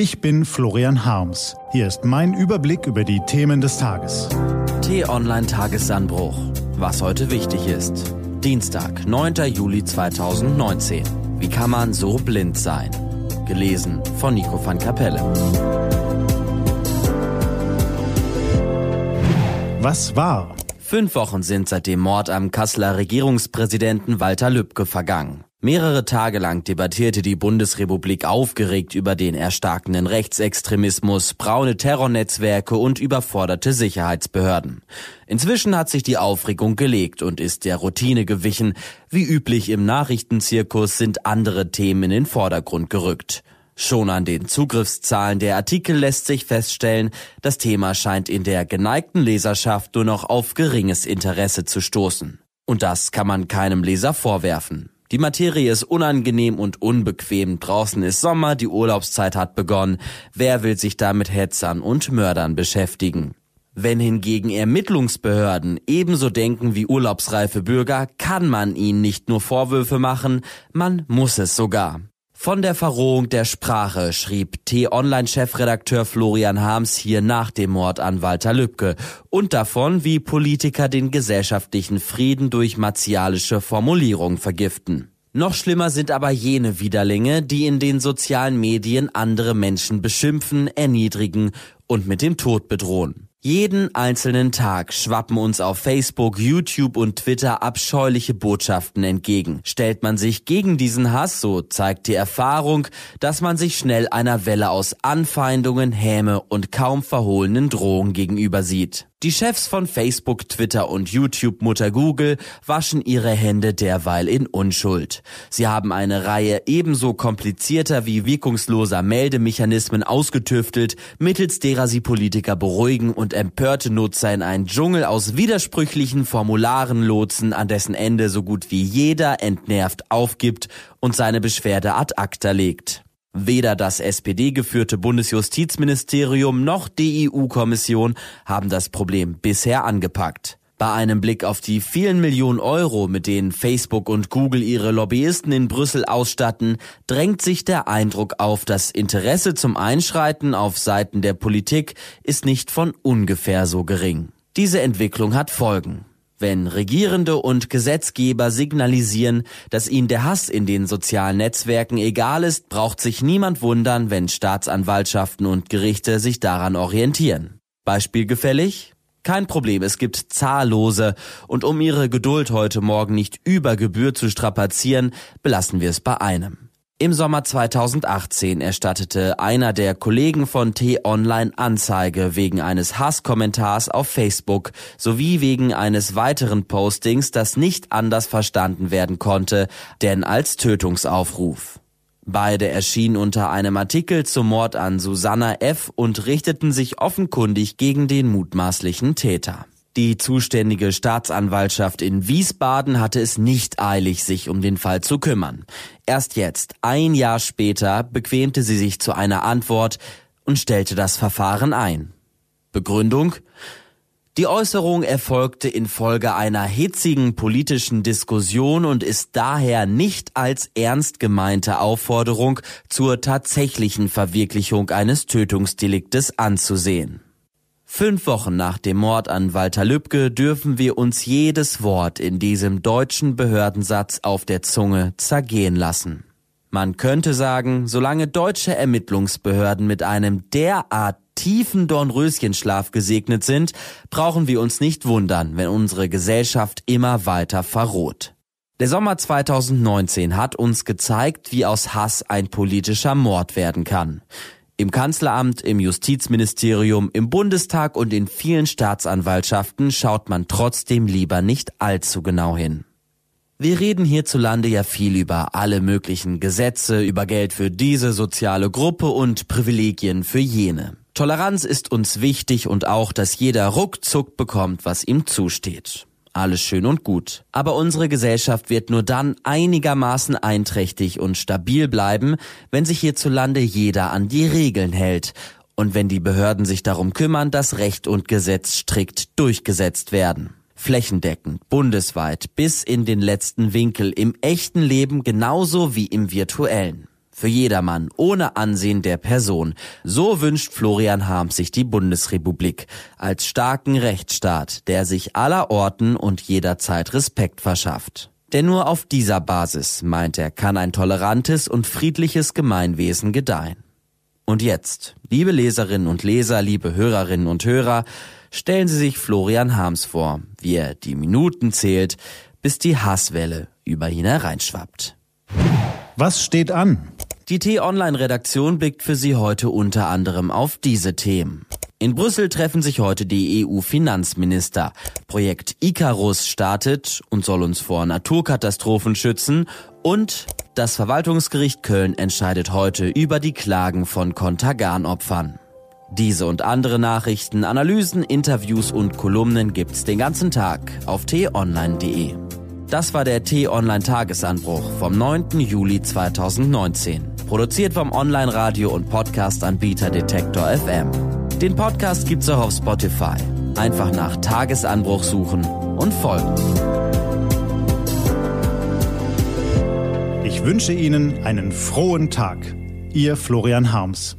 Ich bin Florian Harms. Hier ist mein Überblick über die Themen des Tages. T-Online Tagesanbruch. Was heute wichtig ist. Dienstag, 9. Juli 2019. Wie kann man so blind sein? Gelesen von Nico van Kapelle. Was war? Fünf Wochen sind seit dem Mord am Kasseler Regierungspräsidenten Walter Lübcke vergangen. Mehrere Tage lang debattierte die Bundesrepublik aufgeregt über den erstarkenden Rechtsextremismus, braune Terrornetzwerke und überforderte Sicherheitsbehörden. Inzwischen hat sich die Aufregung gelegt und ist der Routine gewichen. Wie üblich im Nachrichtenzirkus sind andere Themen in den Vordergrund gerückt. Schon an den Zugriffszahlen der Artikel lässt sich feststellen, das Thema scheint in der geneigten Leserschaft nur noch auf geringes Interesse zu stoßen. Und das kann man keinem Leser vorwerfen. Die Materie ist unangenehm und unbequem. Draußen ist Sommer, die Urlaubszeit hat begonnen. Wer will sich da mit Hetzern und Mördern beschäftigen? Wenn hingegen Ermittlungsbehörden ebenso denken wie urlaubsreife Bürger, kann man ihnen nicht nur Vorwürfe machen, man muss es sogar. Von der Verrohung der Sprache schrieb T-Online-Chefredakteur Florian Harms hier nach dem Mord an Walter Lübcke und davon, wie Politiker den gesellschaftlichen Frieden durch martialische Formulierungen vergiften. Noch schlimmer sind aber jene Widerlinge, die in den sozialen Medien andere Menschen beschimpfen, erniedrigen und mit dem Tod bedrohen. Jeden einzelnen Tag schwappen uns auf Facebook, YouTube und Twitter abscheuliche Botschaften entgegen. Stellt man sich gegen diesen Hass, so zeigt die Erfahrung, dass man sich schnell einer Welle aus Anfeindungen, Häme und kaum verhohlenen Drohungen gegenüber sieht. Die Chefs von Facebook, Twitter und YouTube Mutter Google waschen ihre Hände derweil in Unschuld. Sie haben eine Reihe ebenso komplizierter wie wirkungsloser Meldemechanismen ausgetüftelt, mittels derer sie Politiker beruhigen und empörte Nutzer in einen Dschungel aus widersprüchlichen Formularen lotsen, an dessen Ende so gut wie jeder entnervt aufgibt und seine Beschwerde ad acta legt. Weder das SPD-geführte Bundesjustizministerium noch die EU-Kommission haben das Problem bisher angepackt. Bei einem Blick auf die vielen Millionen Euro, mit denen Facebook und Google ihre Lobbyisten in Brüssel ausstatten, drängt sich der Eindruck auf, das Interesse zum Einschreiten auf Seiten der Politik ist nicht von ungefähr so gering. Diese Entwicklung hat Folgen. Wenn Regierende und Gesetzgeber signalisieren, dass ihnen der Hass in den sozialen Netzwerken egal ist, braucht sich niemand wundern, wenn Staatsanwaltschaften und Gerichte sich daran orientieren. Beispiel gefällig? Kein Problem, es gibt zahllose, und um Ihre Geduld heute Morgen nicht über Gebühr zu strapazieren, belassen wir es bei einem. Im Sommer 2018 erstattete einer der Kollegen von T-Online Anzeige wegen eines Hasskommentars auf Facebook sowie wegen eines weiteren Postings, das nicht anders verstanden werden konnte, denn als Tötungsaufruf. Beide erschienen unter einem Artikel zum Mord an Susanna F. und richteten sich offenkundig gegen den mutmaßlichen Täter. Die zuständige Staatsanwaltschaft in Wiesbaden hatte es nicht eilig, sich um den Fall zu kümmern. Erst jetzt, ein Jahr später, bequemte sie sich zu einer Antwort und stellte das Verfahren ein. Begründung? Die Äußerung erfolgte infolge einer hitzigen politischen Diskussion und ist daher nicht als ernst gemeinte Aufforderung zur tatsächlichen Verwirklichung eines Tötungsdeliktes anzusehen. Fünf Wochen nach dem Mord an Walter Lübcke dürfen wir uns jedes Wort in diesem deutschen Behördensatz auf der Zunge zergehen lassen. Man könnte sagen, solange deutsche Ermittlungsbehörden mit einem derart tiefen Dornröschenschlaf gesegnet sind, brauchen wir uns nicht wundern, wenn unsere Gesellschaft immer weiter verroht. Der Sommer 2019 hat uns gezeigt, wie aus Hass ein politischer Mord werden kann. Im Kanzleramt, im Justizministerium, im Bundestag und in vielen Staatsanwaltschaften schaut man trotzdem lieber nicht allzu genau hin. Wir reden hierzulande ja viel über alle möglichen Gesetze, über Geld für diese soziale Gruppe und Privilegien für jene. Toleranz ist uns wichtig und auch, dass jeder ruckzuck bekommt, was ihm zusteht. Alles schön und gut. Aber unsere Gesellschaft wird nur dann einigermaßen einträchtig und stabil bleiben, wenn sich hierzulande jeder an die Regeln hält und wenn die Behörden sich darum kümmern, dass Recht und Gesetz strikt durchgesetzt werden. Flächendeckend, bundesweit, bis in den letzten Winkel, im echten Leben genauso wie im virtuellen. Für jedermann, ohne Ansehen der Person. So wünscht Florian Harms sich die Bundesrepublik. Als starken Rechtsstaat, der sich aller Orten und jederzeit Respekt verschafft. Denn nur auf dieser Basis, meint er, kann ein tolerantes und friedliches Gemeinwesen gedeihen. Und jetzt, liebe Leserinnen und Leser, liebe Hörerinnen und Hörer, stellen Sie sich Florian Harms vor, wie er die Minuten zählt, bis die Hasswelle über ihn hereinschwappt. Was steht an? Die T-Online-Redaktion blickt für Sie heute unter anderem auf diese Themen. In Brüssel treffen sich heute die EU-Finanzminister. Projekt Icarus startet und soll uns vor Naturkatastrophen schützen. Und das Verwaltungsgericht Köln entscheidet heute über die Klagen von Kontergan-Opfern. Diese und andere Nachrichten, Analysen, Interviews und Kolumnen gibt's den ganzen Tag auf t-online.de. Das war der T-Online-Tagesanbruch vom 9. Juli 2019. Produziert vom Online-Radio- und Podcast-Anbieter Detektor FM. Den Podcast gibt's auch auf Spotify. Einfach nach Tagesanbruch suchen und folgen. Ich wünsche Ihnen einen frohen Tag. Ihr Florian Harms.